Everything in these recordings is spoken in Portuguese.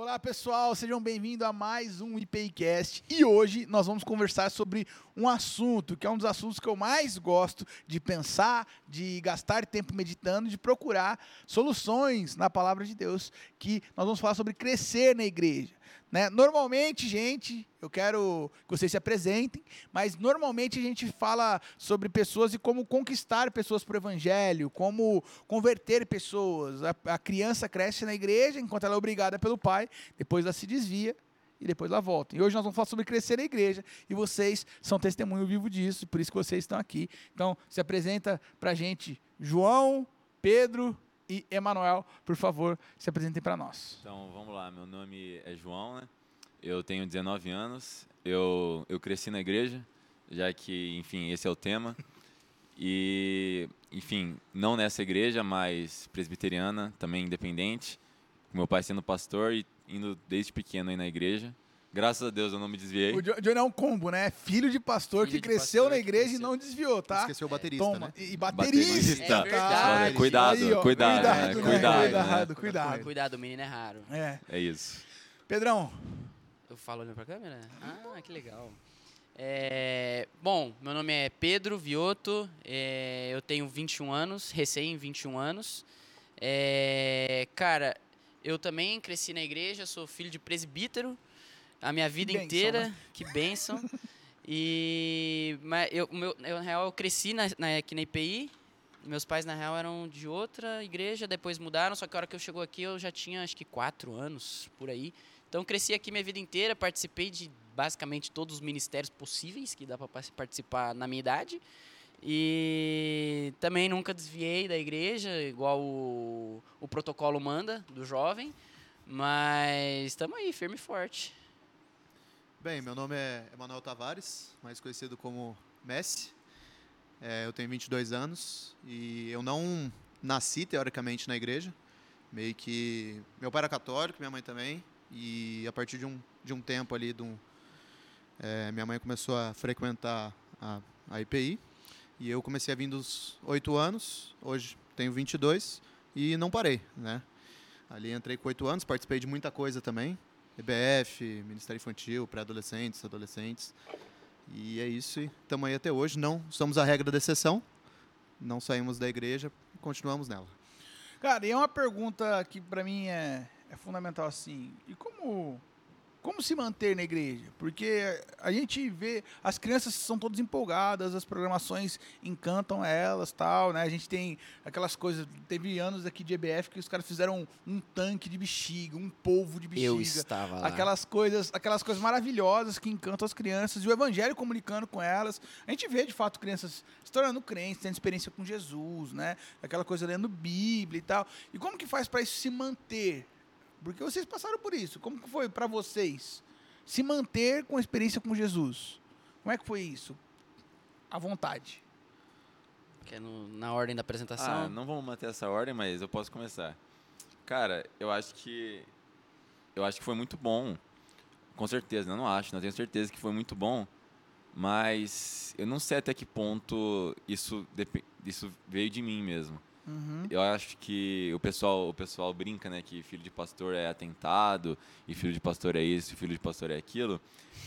Olá pessoal, sejam bem-vindos a mais um IPIcast e hoje nós vamos conversar sobre um assunto que é um dos assuntos que eu mais gosto de pensar, de gastar tempo meditando, de procurar soluções na palavra de Deus, que nós vamos falar sobre crescer na igreja. Né? Normalmente, gente, eu quero que vocês se apresentem, mas normalmente a gente fala sobre pessoas e como conquistar pessoas para o evangelho, como converter pessoas. A, a, criança cresce na igreja enquanto ela é obrigada pelo pai, depois ela se desvia e depois ela volta. E hoje nós vamos falar sobre crescer na igreja e vocês são testemunho vivo disso, por isso que vocês estão aqui. Então, se apresenta para a gente, João, Pedro e Emanuel, por favor, se apresentem para nós. Então, vamos lá. Meu nome é João, né? Eu tenho 19 anos. Eu, eu cresci na igreja, já que, enfim, esse é o tema. E, enfim, não nessa igreja, mas presbiteriana, também independente. Meu pai sendo pastor e indo desde pequeno aí na igreja. Graças a Deus eu não me desviei. O Johnny é um combo, né? Filho de pastor Filho que de cresceu pastor na igreja e não desviou, tá? Esqueceu o baterista, Toma. né? E baterista. É verdade. Cuidado, Aí, ó, cuidado, cuidado, né? né? cuidado, cuidado, né? cuidado. Cuidado, o menino é raro. É. É isso. Pedrão, Eu falo olhando pra câmera? Ah, que legal. É, bom, meu nome é Pedro Vioto, é, eu tenho 21 anos, recém 21 anos. É, cara, eu também cresci na igreja, sou filho de presbítero a minha vida bênção, inteira. né? Que bênção. e mas eu, meu, eu, na real, eu cresci na, na, aqui na IPI. Meus pais, na real, eram de outra igreja, depois mudaram, só que a hora que eu chegou aqui eu já tinha acho que quatro anos, por aí. Então cresci aqui minha vida inteira, participei de basicamente todos os ministérios possíveis que dá para participar na minha idade. E também nunca desviei da igreja, igual o, o protocolo manda do jovem. Mas estamos aí, firme e forte. Bem, meu nome é Emanuel Tavares, mais conhecido como Messi. É, eu tenho 22 anos e eu não nasci teoricamente na igreja. Meio que meu pai era católico, minha mãe também. E a partir de um, de um tempo ali, de um, é, minha mãe começou a frequentar a, a IPI. E eu comecei a vir dos 8 anos, hoje tenho 22 e não parei, né? Ali entrei com 8 anos, participei de muita coisa também. EBF, Ministério Infantil, pré-adolescentes, adolescentes. E é isso, estamos aí até hoje. Não somos a regra da exceção, não saímos da igreja, continuamos nela. cara, e é uma pergunta que para mim é, é fundamental assim. E como como se manter na igreja? Porque a gente vê as crianças são todas empolgadas, as programações encantam elas, tal, né? A gente tem aquelas coisas, teve anos aqui de EBF que os caras fizeram um, um tanque de bexiga, um polvo de bexiga. Eu estava lá. Aquelas coisas, aquelas coisas maravilhosas que encantam as crianças e o evangelho comunicando com elas. A gente vê de fato crianças se tornando crentes, tendo experiência com Jesus, né? Aquela coisa lendo Bíblia e tal. E como que faz para isso se manter? Porque vocês passaram por isso. Como que foi para vocês se manter com a experiência com Jesus? Como é que foi isso? À vontade. Que é no- na ordem da apresentação. Ah, não vamos manter essa ordem, mas eu posso começar. Cara, eu acho que eu acho que foi muito bom. Com certeza, eu não acho, não tenho certeza que foi muito bom. Mas eu não sei até que ponto isso isso veio de mim mesmo. Uhum. Eu acho que o pessoal, o pessoal brinca, né, que filho de pastor é atentado, e filho de pastor é isso, e filho de pastor é aquilo.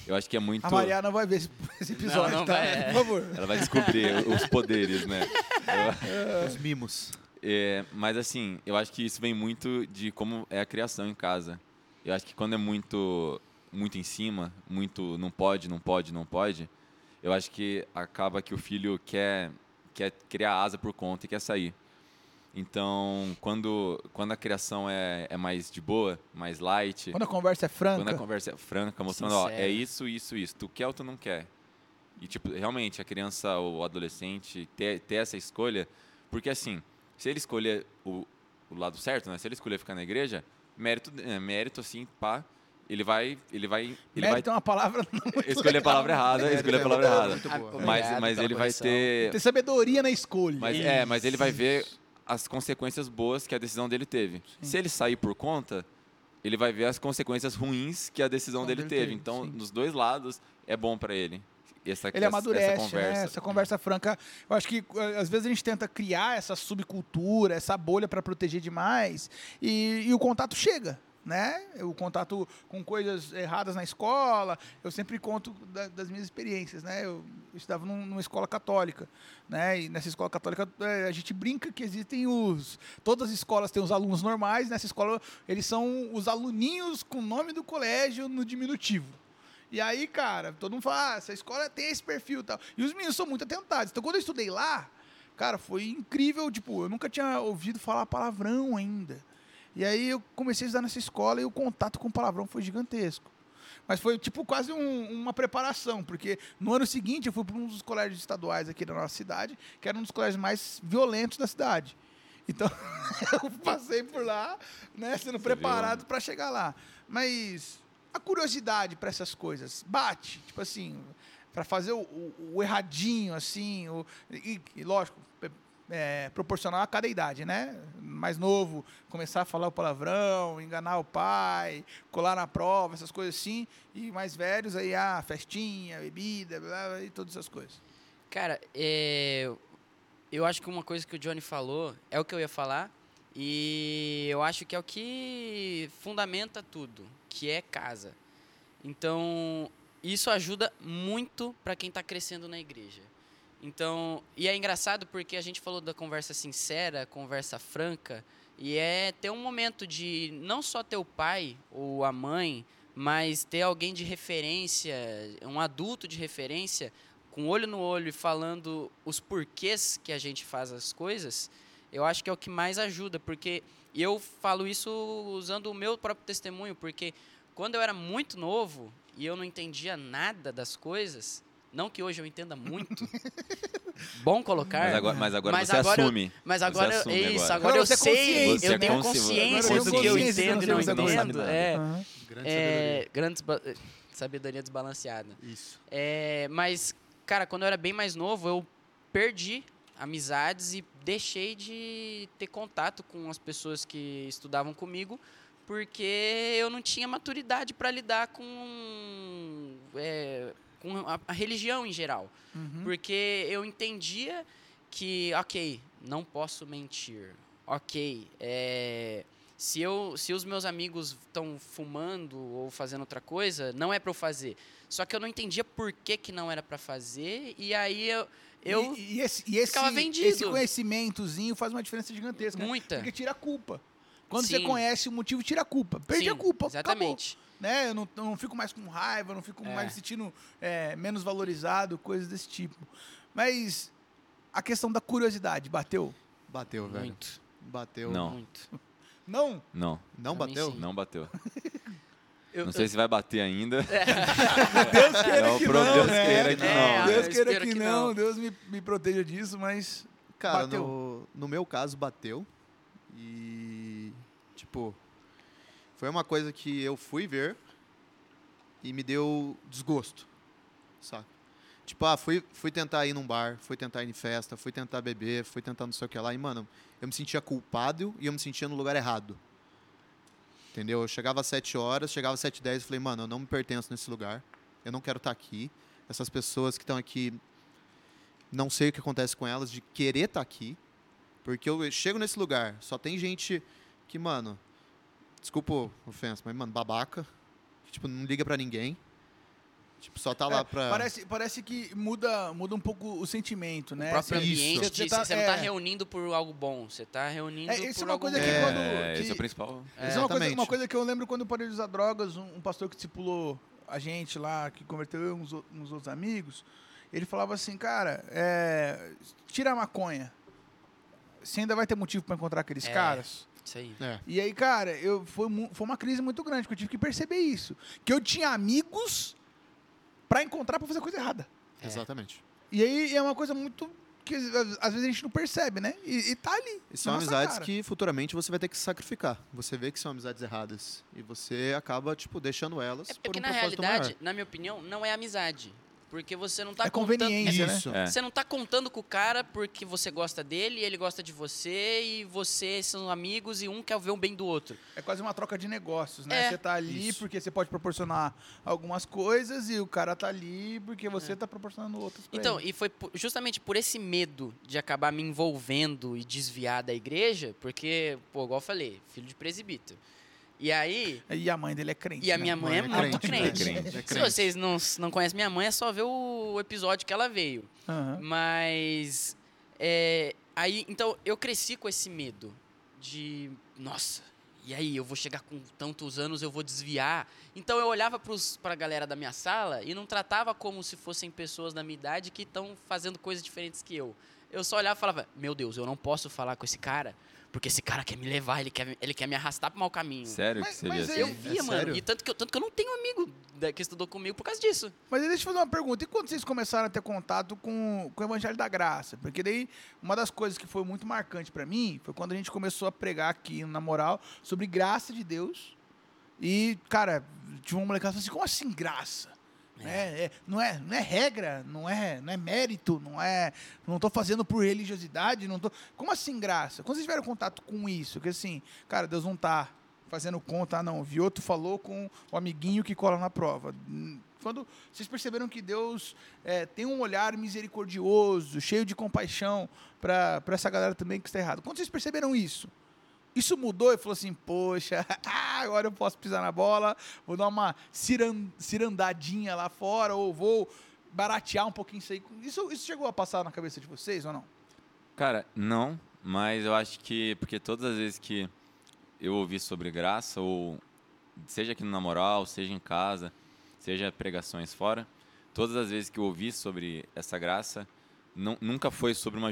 Eu acho que é muito. A Mariana vai ver esse, episódio, Não, não tá? vai, é. Por favor. Ela vai descobrir os poderes, né? Eu- Os mimos. é, mas assim, eu acho que isso vem muito de como é a criação em casa. Eu acho que quando é muito, muito em cima, muito não pode, não pode, não pode, eu acho que acaba que o filho quer, quer criar asa por conta e quer sair. Então, quando, quando a criação é, é mais de boa, mais light, Quando a conversa é franca. quando a conversa é franca, mostrando, ó, é isso, isso, isso, tu quer ou tu não quer? E, tipo, realmente, a criança ou o adolescente ter, ter essa escolha, porque, assim, se ele escolher o, o lado certo, né? Se ele escolher ficar na igreja, mérito, é, mérito assim, pá, ele vai, ele vai, ele Mérito é uma palavra vai escolher a palavra errada, escolher a é palavra errada. Mas, mas ele vai ter, ter sabedoria na escolha. mas, é, mas ele vai ver as consequências boas que a decisão dele teve. Se ele sair por conta, ele vai ver as consequências ruins que a decisão dele, dele teve. teve, Então, sim. nos dois lados, é bom para ele. Essa, Ele essa, amadurece, essa conversa. conversa. essa conversa franca. Eu acho que eh, às vezes a gente tenta criar essa subcultura, essa bolha para proteger demais e, e o contato chega. Né? O contato com coisas erradas na escola. Eu sempre conto da- das minhas experiências, né? Eu estudava num- numa escola católica, né? E nessa escola católica eh, a gente brinca que existem os todas as escolas têm os alunos normais. Nessa escola eles são os aluninhos com o nome do colégio no diminutivo. E aí, cara, todo mundo fala, ah, essa escola tem esse perfil e tal. E os meninos são muito atentados. Então, quando eu estudei lá, cara, foi incrível. Tipo, eu nunca tinha ouvido falar palavrão ainda. E aí eu comecei a estudar nessa escola e o contato com o palavrão foi gigantesco. Mas foi, tipo, quase um- uma preparação, porque no ano seguinte eu fui para um dos colégios estaduais aqui da nossa cidade, que era um dos colégios mais violentos da cidade. Então, eu passei por lá, né, sendo Você preparado viu? para chegar lá. Mas a curiosidade para essas coisas bate, tipo assim, para fazer o, o- o erradinho, assim, o, e, e, lógico, é, proporcional a cada idade, né? Mais novo, começar a falar o palavrão, enganar o pai, colar na prova, essas coisas assim. E mais velhos, aí, a festinha, bebida, blá, blá, e todas essas coisas. Cara, é, eu acho que uma coisa que o Johnny falou é o que eu ia falar. E eu acho que é o que fundamenta tudo, que é casa. Então, isso ajuda muito para quem está crescendo na igreja. Então, e é engraçado porque a gente falou da conversa sincera, conversa franca, e é ter um momento de não só ter o pai ou a mãe, mas ter alguém de referência, um adulto de referência, com olho no olho e falando os porquês que a gente faz as coisas, eu acho que é o que mais ajuda, porque eu falo isso usando o meu próprio testemunho, porque quando eu era muito novo e eu não entendia nada das coisas, não que hoje eu entenda muito, bom colocar, Mas agora, mas agora Mas você agora eu- assume. mas Você agora, assume é isso, agora. eu é sei, eu né? tenho consciência do que eu de entendo e não entendo. É. Grande é, grande desba- sabedoria desbalanceada. sabedoria. Isso. É, mas, cara, quando eu era bem mais novo, eu perdi amizades e deixei de ter contato com as pessoas que estudavam comigo, porque eu não tinha maturidade para lidar com, é, com a, a religião em geral. Uhum. Porque eu entendia que, ok, não posso mentir. Ok, é, se, eu, se os meus amigos estão fumando ou fazendo outra coisa, não é para eu fazer. Só que eu não entendia por que, que não era para fazer, e aí eu. eu e, e esse, e esse, ficava vendido. esse conhecimentozinho faz uma diferença gigantesca. né? muita. Porque tira a culpa. Quando você Sim. conhece o motivo, tira a culpa. Perdi a Sim, culpa. Acabou. Né? Eu não, eu não fico mais com raiva, eu não fico É. mais me sentindo é, menos valorizado, coisas desse tipo. Mas a questão da curiosidade, bateu? Bateu, velho. Muito. Bateu. Não. Muito. Não? Não, Não bateu? não bateu. Eu- Não sei se vai bater ainda. Deus queira Não, que pro não, Deus né? queira que É, não. Deus eu queira que, que não, não. Deus me, me proteja disso, mas Cara, Bateu. no, no meu caso, bateu. E, tipo, foi uma coisa que eu fui ver e me deu desgosto, saca? Tipo, ah, fui, fui tentar ir num bar, fui tentar ir em festa, fui tentar beber, fui tentar não sei o que lá. E, mano, eu me sentia culpado e eu me sentia no lugar errado. Entendeu? Eu chegava às 7 horas, chegava às 7 e 10 e falei, mano, eu não me pertenço nesse lugar. Eu não quero estar aqui. Essas pessoas que estão aqui, não sei o que acontece com elas, de querer estar aqui. Porque eu chego nesse lugar, só tem gente que, mano, desculpa a ofensa, mas, mano, babaca, que, tipo, não liga pra ninguém. Tipo, só tá lá É, pra. parece, parece que muda, muda um pouco o sentimento, né? O próprio Você- Isso. ambiente, Você de- tá- você não tá é. reunindo por algo bom, você tá reunindo É, isso por é uma algo coisa que ruim. quando- É, que- esse é o principal. Isso é uma coisa, uma coisa que eu lembro quando eu parei de usar drogas, um, um pastor que discipulou a gente lá, que converteu eu e uns, o- uns outros amigos, ele falava assim, cara, é, tira a maconha. Você ainda vai ter motivo para encontrar aqueles É. caras. Isso aí. É, E aí, cara, eu, foi, foi uma crise muito grande, porque eu tive que perceber isso. Que eu tinha amigos para encontrar para fazer coisa errada. É. exatamente. E aí é uma coisa muito que às vezes a gente não percebe, né? E, e tá ali. E são amizades cara. que futuramente você vai ter que sacrificar. Você vê que são amizades erradas. E você acaba, tipo, deixando elas É por porque um na propósito realidade, maior. na minha opinião, não é amizade. Porque você não tá É contando. conveniência, né? Isso. É. Você não tá contando com o cara porque você gosta dele, ele gosta de você, e vocês são amigos e um quer ver o bem do outro. É quase uma troca de negócios, né? É. Você tá ali Isso. porque você pode proporcionar algumas coisas e o cara tá ali porque você tá proporcionando outras pra Então, ele. e foi justamente por esse medo de acabar me envolvendo e desviar da igreja, porque, pô, igual eu falei, filho de presbítero. E aí, E a mãe dele é crente. e a né? minha mãe é Mãe é muito crente, crente. né? É Se crente. vocês não, não conhecem minha mãe, é só ver o episódio que ela veio. Aham. Mas. é, aí, então, eu cresci com esse medo de. Nossa, e aí, eu vou chegar com tantos anos, eu vou desviar. Então, eu olhava pros, pra galera da minha sala e não tratava como se fossem pessoas da minha idade que estão fazendo coisas diferentes que eu. Eu só olhava e falava: Meu Deus, eu não posso falar com esse cara, porque esse cara quer me levar, ele quer, ele quer me arrastar pro mau caminho. Sério Mas- que você mas aí- Eu assim? via, É mano. sério? E tanto que, eu, tanto que eu não tenho amigo da- que estudou comigo por causa disso. Mas deixa eu fazer uma pergunta. E quando vocês começaram a ter contato com, com o Evangelho da Graça? Porque daí, uma das coisas que foi muito marcante pra mim foi quando a gente começou a pregar aqui na moral sobre graça de Deus. E, cara, tinha uma molecada assim, como assim graça? É, é, não, é, não é regra, não é, não é mérito, não é. Não tô fazendo por religiosidade, não tô. Como assim graça? Quando vocês tiveram contato com isso, que assim, cara, Deus não tá fazendo conta, ah, não. O Vioto falou com o amiguinho que cola na prova. Quando vocês perceberam que Deus é, tem um olhar misericordioso, cheio de compaixão para essa galera também que está errado. Quando vocês perceberam isso, isso mudou e falou assim, poxa, agora eu posso pisar na bola, vou dar uma ciran- cirandadinha lá fora, ou vou baratear um pouquinho isso aí. Isso, isso chegou a passar na cabeça de vocês ou não? Cara, não, mas eu acho que porque todas as vezes que eu ouvi sobre graça, ou seja aqui no Namoral, seja em casa, seja pregações fora, todas as vezes que eu ouvi sobre essa graça, não- nunca foi sobre uma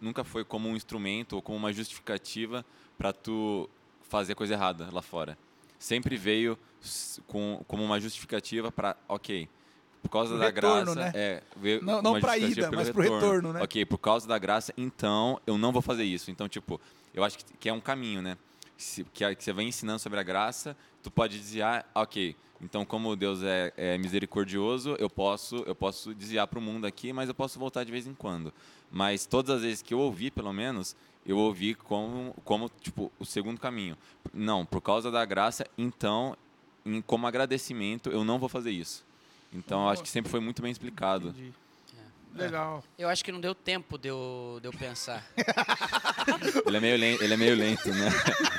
nunca foi como um instrumento ou como uma justificativa para tu fazer coisa errada lá fora. Sempre veio com como uma justificativa para, OK, por causa da retorno, graça, né? é, Não- não justificativa ida, mas pro retorno, né? Ok, por causa da graça, então eu não vou fazer isso. Então, tipo, eu acho que, que é um caminho, né? Que, você vai ensinando sobre a graça, tu pode desviar, ok. Então, como Deus é, é misericordioso, eu posso, eu posso desviar para o mundo aqui, mas eu posso voltar de vez em quando. Mas todas as vezes que eu ouvi, pelo menos, eu ouvi como, como tipo, o segundo caminho. Não, por causa da graça, então, em- como agradecimento, eu não vou fazer isso. Então, eu acho que sempre foi muito bem explicado. Entendi. Legal. Eu acho que não deu tempo de eu, de eu pensar. Ele é meio lento, ele é meio lento né?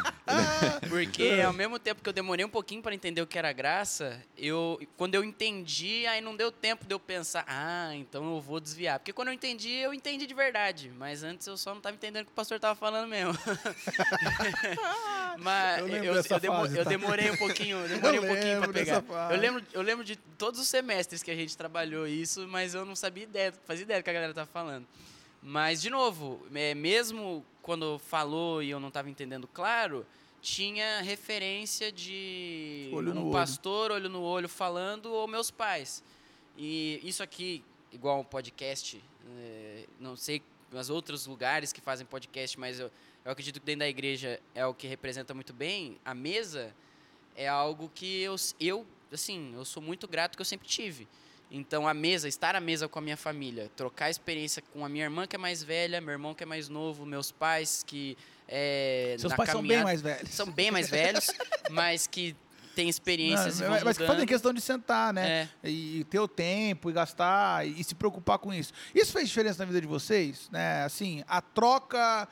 Porque ao mesmo tempo que eu demorei um pouquinho para entender o que era graça, eu quando eu entendi, aí não deu tempo de eu pensar, ah, então eu vou desviar. Porque quando eu entendi, eu entendi de verdade. Mas antes eu só não estava entendendo o que o pastor estava falando mesmo. Mas Eu eu, eu, dessa demo- fase, eu tá? demorei um pouquinho, eu demorei um pouquinho para pegar. fase. Eu lembro, eu lembro de todos os semestres que a gente trabalhou isso, mas eu não sabia ideia, fazia ideia do que a galera tava falando. Mas, de novo, é, mesmo quando falou e eu não estava entendendo claro, tinha referência de Olho no um olho. pastor, olho no olho, falando, ou meus pais. E isso aqui, igual um podcast, é, não sei os outros lugares que fazem podcast, mas eu, eu acredito que dentro da igreja é o que representa muito bem. A mesa é algo que eu, eu assim, eu sou muito grato que eu sempre tive. Então, a mesa, estar à mesa com a minha família, trocar experiência com a minha irmã que é mais velha, meu irmão que é mais novo, meus pais que é, Seus pais são bem mais velhos. são bem mais velhos, mas que têm experiências Não, e mas que fazem questão de sentar, né? É. E ter o tempo e gastar e, e se preocupar com isso. Isso fez diferença na vida de vocês, né? Assim, a troca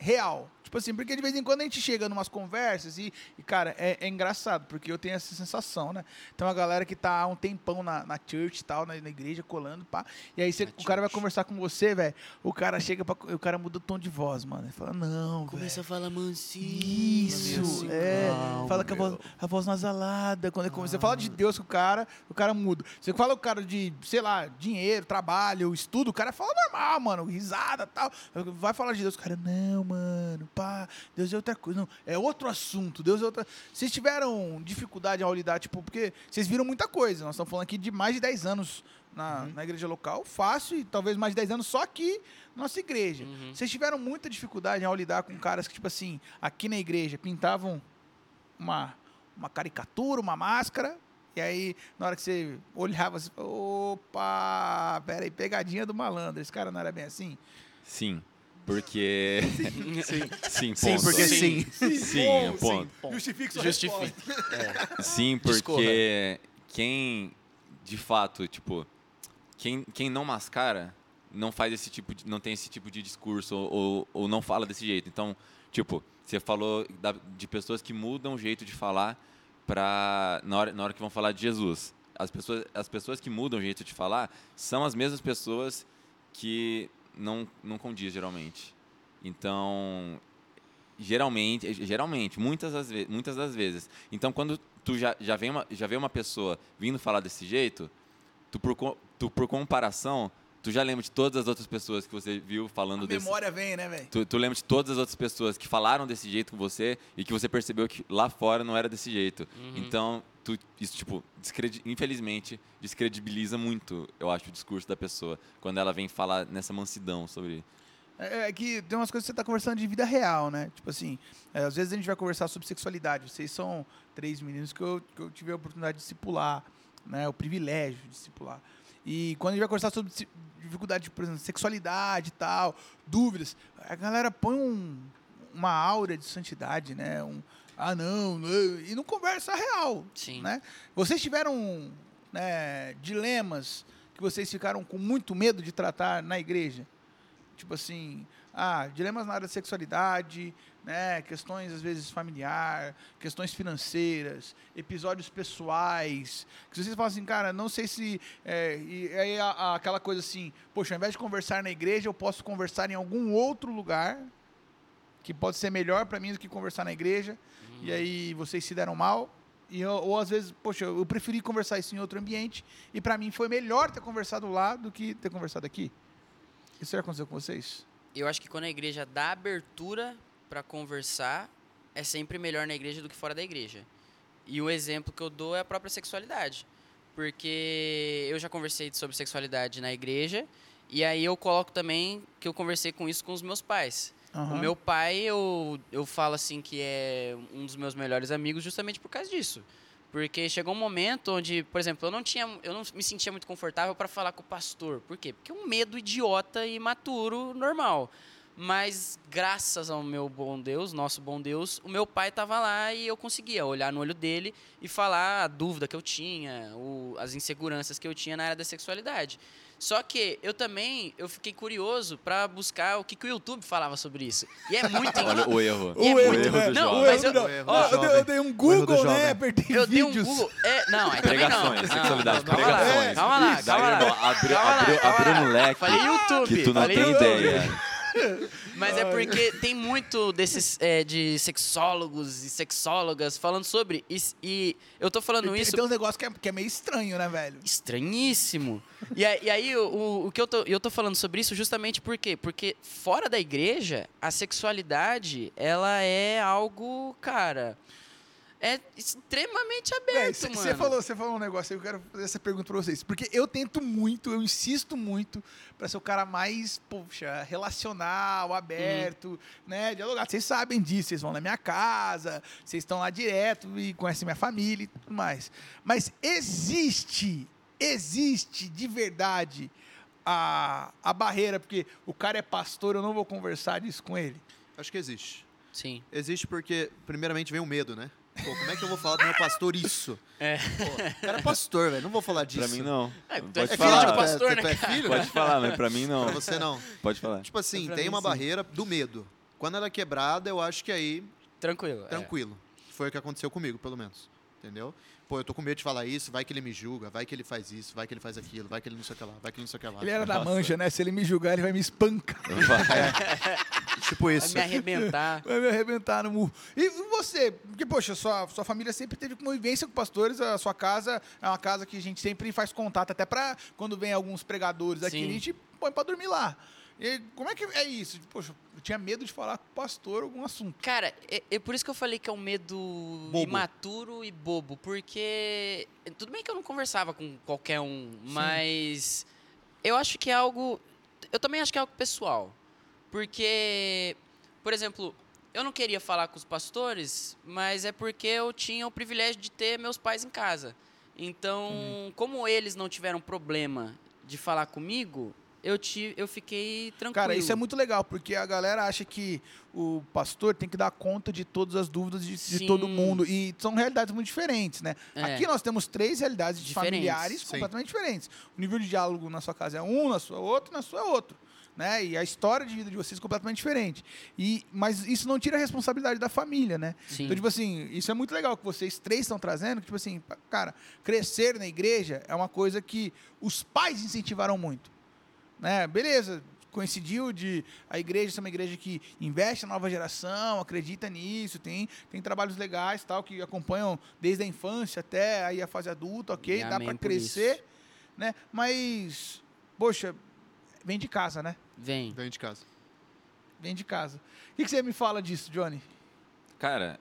real. Tipo assim, porque de vez em quando a gente chega numas conversas e, e, cara, é, é engraçado, porque eu tenho essa sensação, né? Tem uma galera que tá há um tempão na, na church e tal, na, na igreja, colando, pá. E aí Na o cara vai church. conversar com você, velho. O cara chega pra. O cara muda o tom de voz, mano. Ele fala, não. Começa velho. a falar mansinho. Isso, assim, é. calma, fala com a voz, a voz nasalada. Quando ele começa, você fala de Deus com o cara, o cara muda. Você fala o cara de, sei lá, dinheiro, trabalho, estudo, o cara fala normal, mano, risada tal. Vai falar de Deus, o cara, não, mano, pá, Deus é outra coisa. Não, é outro assunto, Deus é outra. Vocês tiveram dificuldade ao lidar, tipo, porque vocês viram muita coisa. Nós estamos falando aqui de mais de 10 anos na, na igreja local, fácil, e talvez mais de 10 anos só aqui na nossa igreja. Uhum. Vocês tiveram muita dificuldade ao lidar com caras que, tipo assim, aqui na igreja pintavam uma, uma caricatura, uma máscara, e aí, na hora que você olhava, você falou, opa, peraí, pegadinha do malandro. Esse cara não era bem assim? Sim, porque... Sim. sim, Sim, ponto. porque Sim. sim. Sim, é ponto. Justifique sua Justifique. resposta. Sim, Discorra. porque quem, de fato, tipo, quem, quem não mascara não faz esse tipo de, não tem esse tipo de discurso ou, ou, ou não fala desse jeito. Então, Tipo, você falou da- de pessoas que mudam o jeito de falar pra, na, hora, na hora que vão falar de Jesus. As pessoas, as pessoas que mudam o jeito de falar são as mesmas pessoas que não, não condiz, geralmente. Então, geralmente, geralmente muitas das, ve- muitas das vezes. Então, quando tu já, já, vem uma, já vê uma pessoa vindo falar desse jeito, tu por, tu, por comparação, tu já lembra de todas as outras pessoas que você viu falando A desse, memória vem, né, velho? Tu, tu lembra de todas as outras pessoas que falaram desse jeito com você e que você percebeu que lá fora não era desse jeito. Uhum. Então, tu, isso, tipo, descredi- infelizmente, descredibiliza muito, eu acho, o discurso da pessoa quando ela vem falar nessa mansidão sobre. É, é que tem umas coisas que você está conversando de vida real, né? Tipo assim, é, às vezes a gente vai conversar sobre sexualidade. Vocês são três meninos que eu, que eu tive a oportunidade de discipular, né? O privilégio de discipular. E quando a gente vai conversar sobre dificuldade, por exemplo, sexualidade e tal, dúvidas, a galera põe um- uma aura de santidade, né? Um, ah, não, não, e não conversa real, Sim. né? Vocês tiveram né, dilemas que vocês ficaram com muito medo de tratar na igreja? Tipo assim, ah, dilemas na área da sexualidade, né, questões às vezes familiar, questões financeiras, episódios pessoais, que vocês falam assim, cara, não sei se é, e aí aquela coisa assim, poxa, ao invés de conversar na igreja, eu posso conversar em algum outro lugar que pode ser melhor para mim do que conversar na igreja. E aí vocês se deram mal. E eu- ou às vezes, poxa, eu preferi conversar isso em outro ambiente e para mim foi melhor ter conversado lá do que ter conversado aqui. Isso já aconteceu com vocês? Eu acho que quando a igreja dá abertura para conversar, é sempre melhor na igreja do que fora da igreja. E o exemplo que eu dou é a própria sexualidade. Porque eu já conversei sobre sexualidade na igreja, e aí eu coloco também que eu conversei com isso com os meus pais. O Aham. meu pai, eu, eu falo assim que é um dos meus melhores amigos justamente por causa disso. Porque chegou um momento onde, por exemplo, eu não tinha, eu não me sentia muito confortável para falar com o pastor. Por quê? Porque é um medo idiota e imaturo normal. Mas graças ao meu bom Deus, nosso bom Deus, o meu pai estava lá e eu conseguia olhar no olho dele e falar a dúvida que eu tinha, o, as inseguranças que eu tinha na área da sexualidade. Só que eu também eu fiquei curioso para buscar o que, que o YouTube falava sobre isso. E é muito Olha o erro. É O erro, muito- do Não, jovem. mas O eu, erro, O erro ó, do eu, dei, eu jovem. dei um erro Google, né? Apertei eu dei um. Google. É, não, não. Pregações, Não, sexualidade, calma lá. pregações. Calma lá, calma lá. abriu, Calma lá, abriu, abriu um leque Falei YouTube. que tu não falei tem YouTube. ideia. Mas é porque tem muito desses é, de sexólogos e sexólogas falando sobre isso. E eu tô falando Tem, isso tem uns negócios que é, que é meio estranho, né, velho? estranhíssimo. E, aí- e aí, o, o- o que eu tô, eu tô falando sobre isso justamente por quê? Porque fora da igreja, a sexualidade, ela é algo, cara, é extremamente aberto, Você mano. falou, você falou um negócio aí, eu quero fazer essa pergunta pra vocês. Porque eu tento muito, eu insisto muito pra ser o cara mais, poxa, relacional, aberto, né? Dialogar. Vocês sabem disso, vocês vão na minha casa, vocês estão lá direto e conhecem minha família e tudo mais. Mas existe, existe de verdade a, a barreira, porque o cara é pastor, eu não vou conversar disso com ele. Acho que existe. Sim. Existe porque, primeiramente, vem o medo, né? Pô, como é que eu vou falar pro meu pastor isso? É. Pô, o cara é pastor, velho. Não vou falar disso. Pra mim, não. É, tu é Pode filho falar. de pastor, é- né, tu é filho? Pode falar, mas pra mim não. Pra você não. Pode falar. Tipo assim, Pra tem mim, uma sim. barreira do medo. Quando ela é quebrada, eu acho que aí, Tranquilo. é. tranquilo. Foi o que aconteceu comigo, pelo menos. Entendeu? Pô, eu tô com medo de falar isso, vai que ele me julga, vai que ele faz isso, vai que ele faz aquilo, vai que ele não sei o que lá, vai que ele não sei o que lá. Ele era da Nossa. mancha, né? Se ele me julgar, ele vai me espancar. Tipo Vai isso. me arrebentar. Vai me arrebentar no murro. E você? Porque, poxa, sua, sua família sempre teve convivência com pastores, a sua casa é uma casa que a gente sempre faz contato, até pra quando vem alguns pregadores aqui, Sim. a gente põe pra dormir lá. E como é que é isso? Poxa, eu tinha medo de falar com o pastor algum assunto. Cara, é, é por isso que eu falei que é um medo Bobo. imaturo e bobo, porque tudo bem que eu não conversava com qualquer um, mas eu acho que é algo, eu também acho que é algo pessoal, porque, por exemplo, eu não queria falar com os pastores, mas é porque eu tinha o privilégio de ter meus pais em casa. Então, como eles não tiveram problema de falar comigo, eu, tive, eu fiquei tranquilo. Cara, isso é muito legal, porque a galera acha que o pastor tem que dar conta de todas as dúvidas de, de todo mundo. E são realidades muito diferentes, né? É. Aqui nós temos três realidades Diferentes, familiares sim. completamente diferentes. O nível de diálogo na sua casa é um, na sua outra, na sua é outro. né? E a história de vida de vocês é completamente diferente. E, mas isso não tira a responsabilidade da família, né? Sim. Então, tipo assim, isso é muito legal que vocês três estão trazendo, que, tipo assim, cara, crescer na igreja é uma coisa que os pais incentivaram muito. Né? Beleza, coincidiu de a igreja ser uma igreja que investe na nova geração, acredita nisso, tem, tem trabalhos legais tal, que acompanham desde a infância até aí a fase adulta, ok, E dá para crescer, isso. né? Mas, poxa, vem de casa, né? Vem. Dentro de casa. Vem de casa. O que, que você me fala disso, Johnny? Cara,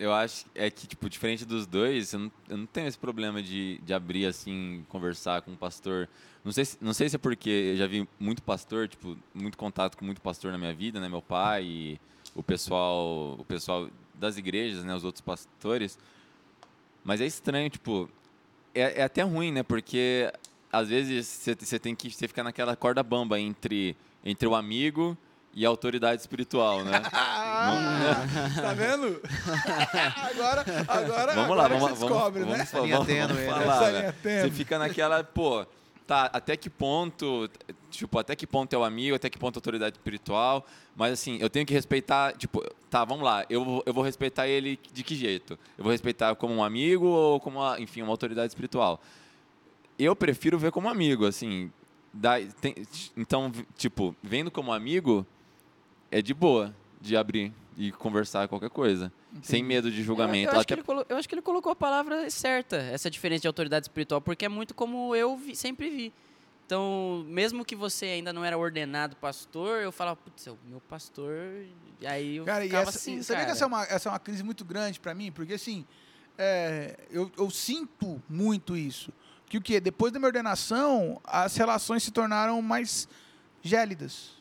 eu acho é que, tipo, diferente dos dois, eu não, eu não tenho esse problema de, de abrir, assim, conversar com um pastor. Não sei, se, não sei se é porque eu já vi muito pastor, tipo, muito contato com muito pastor na minha vida, né? Meu pai e o pessoal, o pessoal das igrejas, né? Os outros pastores. Mas é estranho, tipo, é, é até ruim, né? Porque às vezes você- tem que você fica naquela corda bamba entre, entre o amigo e autoridade espiritual, né? Ah, tá vendo? agora, agora, Vamos lá, agora vamos, você vamos, descobre, vamos, né? Vamos- tênue, vamos né? falar, né? linha tênue. Você fica naquela, pô, tá, até que ponto, tipo, até que ponto é o amigo, até que ponto é a autoridade espiritual, mas assim, eu tenho que respeitar, tipo, tá, vamos lá, eu, vou- eu vou respeitar ele de que jeito? Eu vou respeitar como um amigo ou como, uma, enfim, uma autoridade espiritual? Eu prefiro ver como amigo, assim, dá, tem- então, tipo, vendo como amigo, é de boa de abrir e conversar qualquer coisa, sem medo de Eu, julgamento. eu acho que até ele colo- eu acho que ele colocou a palavra certa, essa diferença de autoridade espiritual, porque é muito como eu vi- sempre vi. Então, mesmo que você ainda não era ordenado pastor, eu falava, putz, é o meu pastor. E aí eu Cara, e ficava essa, assim, sabia cara. que essa é, uma, essa é uma crise muito grande pra mim? Porque assim, é, eu, eu sinto muito isso. Que o quê? Depois da minha ordenação, as relações se tornaram mais gélidas.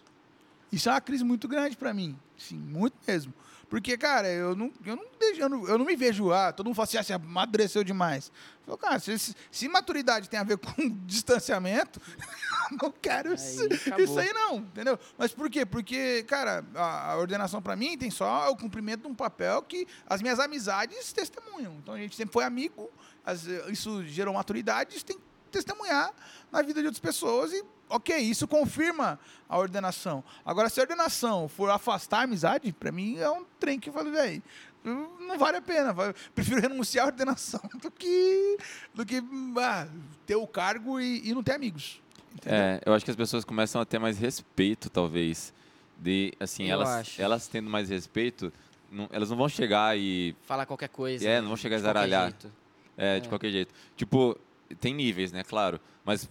Isso é uma crise muito grande pra mim. Sim, muito mesmo. Porque, cara, eu não, eu não, deixo- eu não, eu não me vejo, ah, todo mundo fala assim, ah, você amadureceu demais. Eu falo, cara, se, se maturidade tem a ver com distanciamento, não quero Aí isso, acabou. isso aí não, entendeu? Mas por quê? Porque, cara, a, a ordenação pra mim tem só o cumprimento de um papel que as minhas amizades testemunham. Então a gente sempre foi amigo, as- isso gerou maturidade, isso tem que testemunhar na vida de outras pessoas e, ok, isso confirma a ordenação. Agora, se a ordenação for afastar a amizade, pra mim é um trem que eu falei, velho, não vale a pena. Prefiro renunciar à ordenação do que, do que ah, ter o cargo e, e não ter amigos. Entendeu? É, eu acho que as pessoas começam a ter mais respeito, talvez. De, assim, Eu elas, acho. elas tendo mais respeito, não- elas não vão chegar e. Falar qualquer coisa. É, não vão chegar a zaralhar. jeito. É, de É. qualquer jeito. Tipo, tem níveis, né? Claro. Mas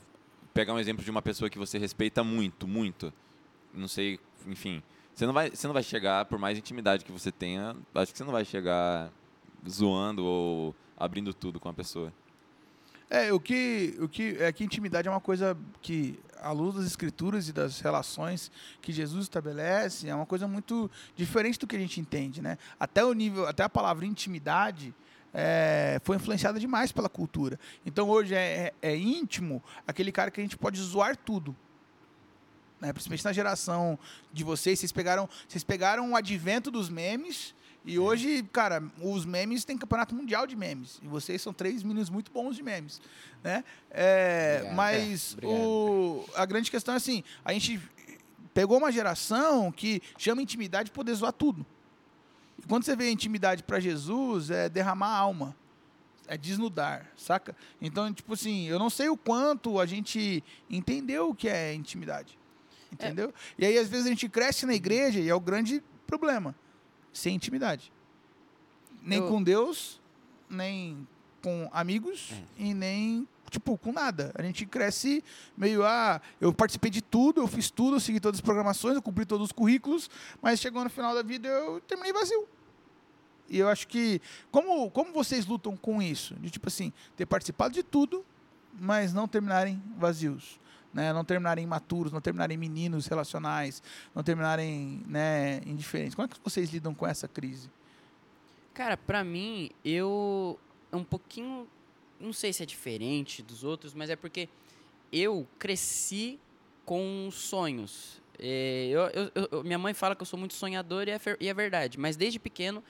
pegar um exemplo de uma pessoa que você respeita muito, muito. Não sei, enfim. Você não vai, você não vai chegar, por mais intimidade que você tenha, acho que você não vai chegar zoando ou abrindo tudo com a pessoa. É, o que, o que é que intimidade é uma coisa que, à luz das escrituras e das relações que Jesus estabelece, é uma coisa muito diferente do que a gente entende, né? Até o nível, até a palavra intimidade é, foi influenciada demais pela cultura. Então hoje é, é- é íntimo aquele cara que a gente pode zoar tudo. Né? Principalmente na geração de vocês, vocês pegaram, vocês pegaram o advento dos memes e hoje, cara, os memes têm campeonato mundial de memes. E vocês são três meninos muito bons de memes. Né? É, Obrigado. mas É, o, a grande questão é assim: a gente pegou uma geração que chama intimidade de poder zoar tudo. E quando você vê intimidade para Jesus, é derramar a alma. É desnudar, saca? Então, tipo assim, eu não sei o quanto a gente entendeu o que é intimidade. Entendeu? E aí, às vezes, a gente cresce na igreja e é o grande problema. Sem intimidade. Nem Eu- com Deus, nem com amigos É. e nem, tipo, com nada. A gente cresce meio, ah, eu participei de tudo, eu fiz tudo, eu segui todas as programações, eu cumpri todos os currículos, mas chegou no final da vida eu terminei vazio. E eu acho que, como, como vocês lutam com isso? De, tipo assim, ter participado de tudo, mas não terminarem vazios. Né? Não terminarem imaturos, não terminarem meninos relacionais, não terminarem né, indiferentes. Como é que vocês lidam com essa crise? Cara, pra mim, eu. É um pouquinho. Não sei se é diferente dos outros, mas é porque eu cresci com sonhos. É, eu- eu- eu- minha mãe fala que eu sou muito sonhador e é, e é verdade, mas desde pequeno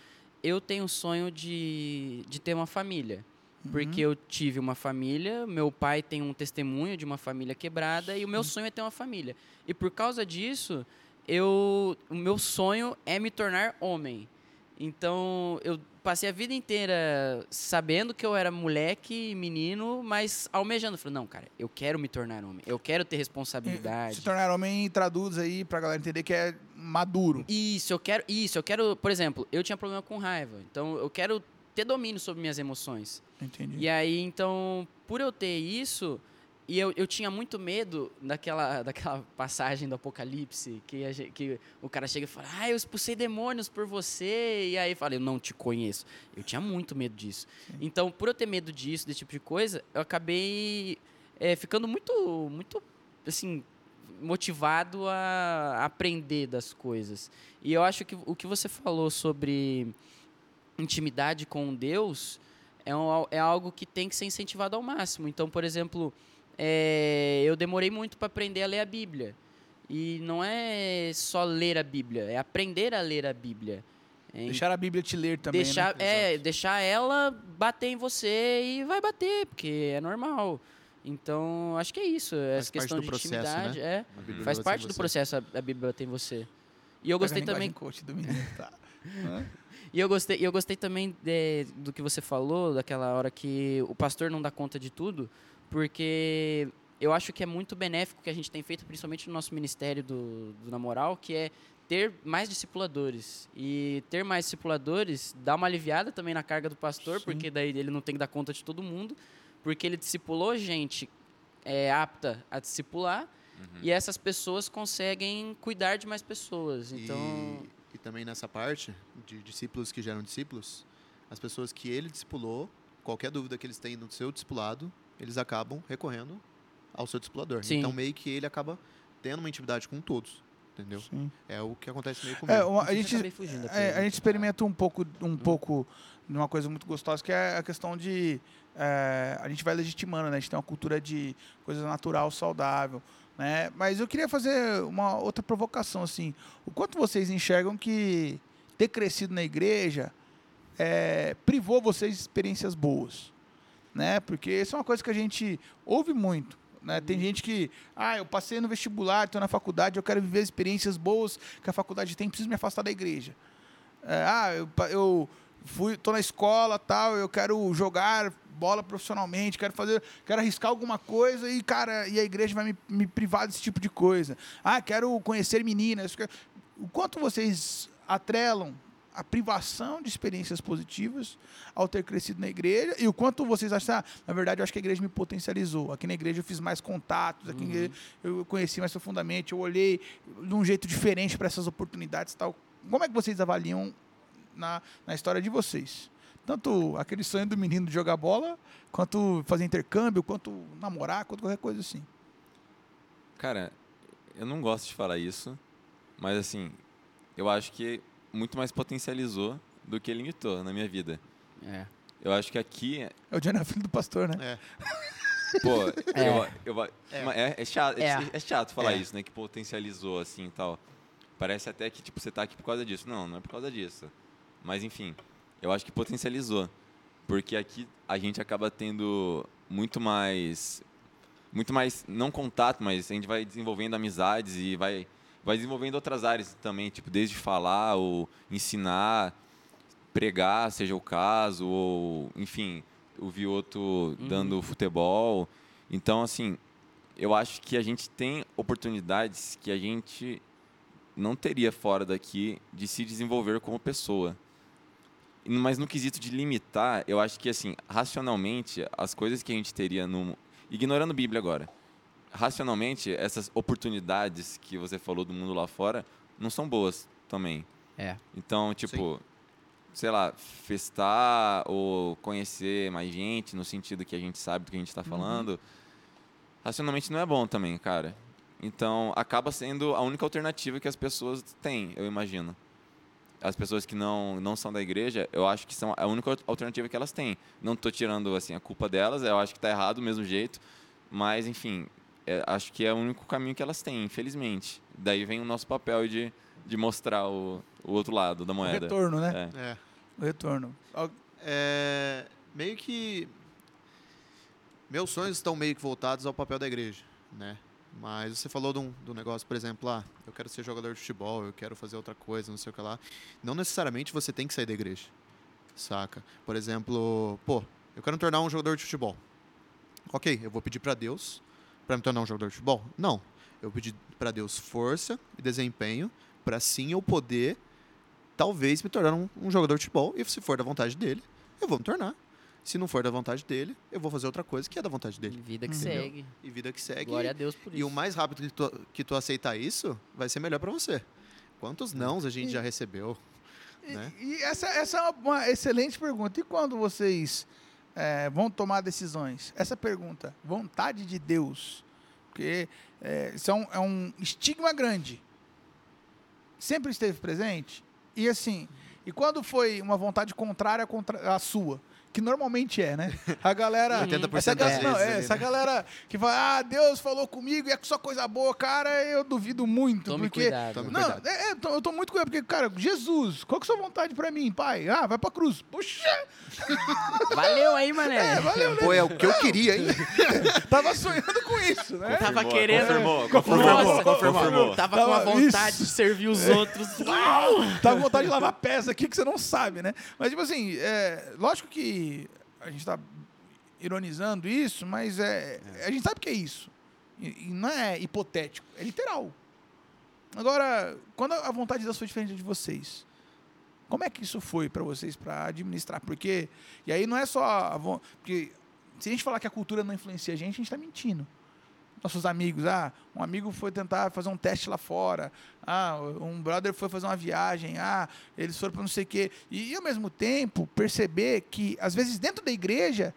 eu tenho o sonho de, de ter uma família. Porque eu tive uma família, meu pai tem um testemunho de uma família quebrada e o meu sonho é ter uma família. E por causa disso, eu, o meu sonho é me tornar homem. Então, eu passei a vida inteira sabendo que eu era moleque, menino, mas almejando. Falei, não, cara, eu quero me tornar homem. Eu quero ter responsabilidade. Se tornar homem traduz aí pra galera entender que é maduro. Isso, eu quero. Isso, eu quero. Por exemplo, eu tinha problema com raiva. Então, eu quero ter domínio sobre minhas emoções. Entendi. E aí, então, por eu ter isso, e eu, eu tinha muito medo daquela, daquela passagem do Apocalipse, que, a que o cara chega e fala, ah, eu expulsei demônios por você, e aí fala, eu não te conheço. Eu tinha muito medo disso. Então, por eu ter medo disso, desse tipo de coisa, eu acabei eh, ficando muito, muito, assim, motivado a aprender das coisas. E eu acho que o que você falou sobre intimidade com Deus é, um- é algo que tem que ser incentivado ao máximo. Então, por exemplo, é, eu demorei muito para aprender a ler a Bíblia. E não é só ler a Bíblia, é aprender a ler a Bíblia. É, Deixar a Bíblia te ler também, deixar, né? é, deixar ela bater em você e vai bater, porque é normal. Então, acho que é isso. Essa parte questão do de processo, intimidade. né? É, A Bíblia faz parte do processo a, a Bíblia bater em você. E eu gostei também coach do menino, tá. E eu gostei, e eu gostei também de- do que você falou, daquela hora que o pastor não dá conta de tudo, porque eu acho que é muito benéfico que a gente tem feito, principalmente no nosso ministério do, do Na Moral, que é ter mais discipuladores. E ter mais discipuladores dá uma aliviada também na carga do pastor, Sim. porque daí ele não tem que dar conta de todo mundo, porque ele discipulou gente é, apta a discipular, e essas pessoas conseguem cuidar de mais pessoas. Então, E, e também nessa parte de discípulos que geram discípulos, as pessoas que ele discipulou, qualquer dúvida que eles têm no seu discipulado, eles acabam recorrendo ao seu discipulador. Sim. Então meio que ele acaba tendo uma intimidade com todos, entendeu? Sim. É o que acontece meio comigo. É, uma- a gente, é, a gente experimenta um pouco, um pouco de uma coisa muito gostosa, que é a questão de. é, a gente vai legitimando, né? A gente tem uma cultura de coisa natural, saudável. Né? Mas eu queria fazer uma outra provocação, assim. O quanto vocês enxergam que ter crescido na igreja é, privou vocês de experiências boas? Né? Porque isso é uma coisa que a gente ouve muito. Né? Tem gente que, ah, eu passei no vestibular, estou na faculdade, eu quero viver experiências boas que a faculdade tem, preciso me afastar da igreja. É, ah, eu, eu fui, tô na escola, tal, eu quero jogar bola profissionalmente, quero fazer, quero arriscar alguma coisa e cara, e a igreja vai me, me privar desse tipo de coisa. Ah, quero conhecer meninas. O quanto vocês atrelam a privação de experiências positivas ao ter crescido na igreja e o quanto vocês acham, ah, na verdade, eu acho que a igreja me potencializou. Aqui na igreja eu fiz mais contatos, aqui igreja eu conheci mais profundamente, eu olhei de um jeito diferente para essas oportunidades tal. Como é que vocês avaliam na, na história de vocês? Tanto aquele sonho do menino de jogar bola, quanto fazer intercâmbio, quanto namorar, quanto qualquer coisa assim. Cara, eu não gosto de falar isso, mas assim, eu acho que muito mais potencializou do que limitou na minha vida. É. Eu acho que aqui, É o Johnny é filho do pastor, né? É. pô, É. eu, eu, É. é, é chato, é. É. é chato falar É. isso, né? Que potencializou assim e tal. Parece até que tipo você tá aqui por causa disso. Não, não é por causa disso. Mas enfim, eu acho que potencializou, porque aqui a gente acaba tendo muito mais muito mais não contato, mas a gente vai desenvolvendo amizades e vai vai desenvolvendo outras áreas também, tipo desde falar ou ensinar, pregar, seja o caso, ou enfim, o Vioto dando futebol. Então, assim, eu acho que a gente tem oportunidades que a gente não teria fora daqui de se desenvolver como pessoa. Mas no quesito de limitar, eu acho que, assim, racionalmente, as coisas que a gente teria no. Ignorando a Bíblia agora. Racionalmente, essas oportunidades que você falou do mundo lá fora não são boas também. É. Então, tipo, sei lá, festar ou conhecer mais gente no sentido que a gente sabe do que a gente está falando, racionalmente não é bom também, cara. Então, acaba sendo a única alternativa que as pessoas têm, eu imagino. As pessoas que não, não são da igreja, eu acho que são a única alternativa que elas têm. Não estou tirando assim a culpa delas, eu acho que está errado do mesmo jeito, mas enfim, é, acho que é o único caminho que elas têm, infelizmente. Daí vem o nosso papel de, de mostrar o, o outro lado da O moeda. retorno, né? É. É. O retorno. É, meio que meus sonhos estão meio que voltados ao papel da igreja, né? Mas você falou de um, do negócio, por exemplo, ah, eu quero ser jogador de futebol, eu quero fazer outra coisa, não sei o que lá. Não necessariamente você tem que sair da igreja, saca? Por exemplo, pô, eu quero me tornar um jogador de futebol. Ok, eu vou pedir para Deus para me tornar um jogador de futebol? Não. Eu pedi para Deus força e desempenho para sim eu poder, talvez, me tornar um, um jogador de futebol. E se for da vontade dele, eu vou me tornar. Se não for da vontade dele, eu vou fazer outra coisa que é da vontade dele. Vida que Entendeu? segue. E vida que segue. Glória a Deus por E isso. o mais rápido que tu, que tu aceitar isso, vai ser melhor para você. Quantos nãos a gente já recebeu? E- né? E, essa, essa é uma, uma excelente pergunta. E quando vocês é, vão tomar decisões? Essa pergunta, vontade de Deus, porque é, isso é um, é um estigma grande. Sempre esteve presente. E assim, e quando foi uma vontade contrária a sua? Que normalmente é, né? A galera. 80% essa, das galera não, vezes é, essa né? galera que fala, ah, Deus falou comigo e é só coisa boa, cara, eu duvido muito. Tome porque cuidado. Tome não, cuidado. é, é, eu tô muito cuidado, porque, cara, Jesus, qual que é a sua vontade pra mim, pai? Ah, vai pra cruz. Puxa, Valeu aí, mané. é, valeu, né? Pô, é o que eu queria, hein? Tava sonhando com isso, né? Tava querendo. Confirmou, Confirmou, confirmou, confirmou. confirmou. Tava com a Tava- vontade isso. de servir os outros. Uau! Tava com vontade de lavar peça aqui que você não sabe, né? Mas, tipo assim, é, lógico que a gente tá ironizando isso, mas é, a gente sabe que é isso. E, e não é hipotético, é literal. Agora, quando a vontade de Deus foi diferente de vocês, como é que isso foi para vocês para administrar? Porque e aí não é só a porque se a gente falar que a cultura não influencia a gente, a gente está mentindo. Nossos amigos, ah, um amigo foi tentar fazer um teste lá fora, ah, um brother foi fazer uma viagem, ah, eles foram para não sei o quê. E, ao mesmo tempo perceber que às vezes dentro da igreja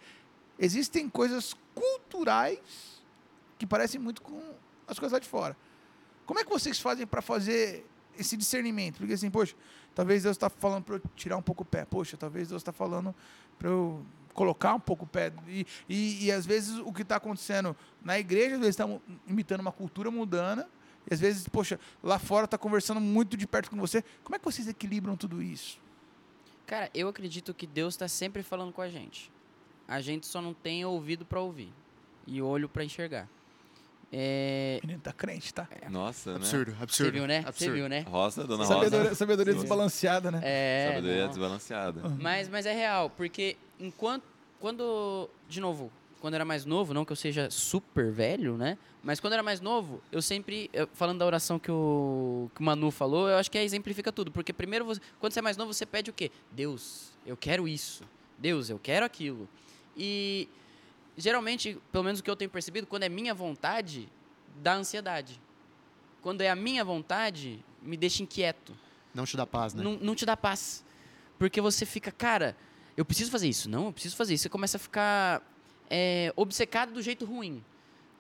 existem coisas culturais que parecem muito com as coisas lá de fora. Como é que vocês fazem para fazer esse discernimento? Porque assim, poxa, talvez Deus está falando para eu tirar um pouco o pé. Poxa, talvez Deus está falando para eu colocar um pouco o pé. E, e, e às vezes o que está acontecendo na igreja, às vezes estamos imitando uma cultura mundana. E às vezes, poxa, lá fora está conversando muito de perto com você. Como é que vocês equilibram tudo isso? Cara, eu acredito que Deus está sempre falando com a gente. A gente só não tem ouvido para ouvir e olho para enxergar. É, O menino tá crente, tá? Nossa, né? Absurdo, Você absurdo. viu, né? Você absurdo. viu, né? Rosa, dona Sabedoria, Rosa. sabedoria desbalanceada, né? É. Sabedoria não. desbalanceada. Mas, mas é real, porque enquanto. Quando. De novo, quando era mais novo, não que eu seja super velho, né? Mas quando era mais novo, eu sempre. eu- falando da oração que o, que o Manu falou, eu acho que exemplifica tudo. Porque primeiro, você- quando você é mais novo, você pede o quê? Deus, eu quero isso. Deus, eu quero aquilo. E geralmente, pelo menos o que eu tenho percebido, quando é minha vontade, dá ansiedade. Quando é a minha vontade, me deixa inquieto Não te dá paz, né? não, não te dá paz. Porque você fica, cara, eu preciso fazer isso. Não, eu preciso fazer isso. Você começa a ficar é, obcecado do jeito ruim.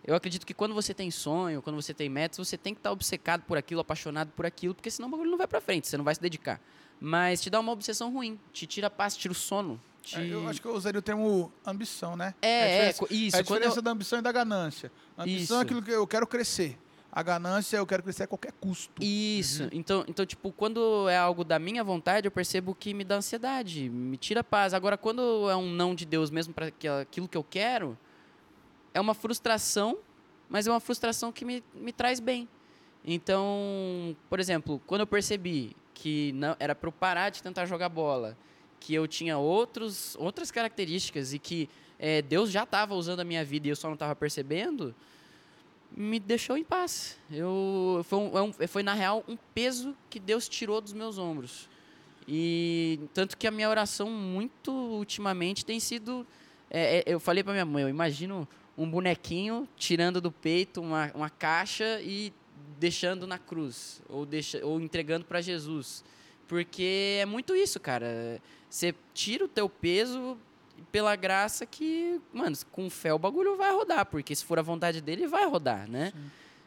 Eu acredito que quando você tem sonho, quando você tem metas, você tem que estar obcecado por aquilo, apaixonado por aquilo, porque senão o bagulho não vai pra frente, você não vai se dedicar. Mas te dá uma obsessão ruim, te tira a paz, tira o sono. Te... É, Eu acho que eu usaria o termo ambição, né? É, é, co- isso. É a diferença eu- da ambição e da ganância. A ambição é Isso. aquilo que eu quero crescer. A ganância eu quero crescer a qualquer custo. Isso. Então, então, tipo, quando é algo da minha vontade, eu percebo que me dá ansiedade, me tira paz. Agora, quando é um não de Deus mesmo para aquilo que eu quero, é uma frustração, mas é uma frustração que me, me traz bem. Então, por exemplo, quando eu percebi que não era para eu parar de tentar jogar bola, que eu tinha outros, outras características e que eh, Deus já estava usando a minha vida e eu só não estava percebendo, me deixou em paz. Eu, foi, é um- foi, na real, um peso que Deus tirou dos meus ombros. E tanto que a minha oração, muito ultimamente, tem sido. é, é, eu falei para minha mãe, eu imagino um bonequinho tirando do peito uma, uma caixa e deixando na cruz, ou, deixa, ou entregando para Jesus. Porque é muito isso, cara. Você tira o teu peso pela graça que, mano, com fé o bagulho vai rodar, porque se for a vontade dele, vai rodar, né?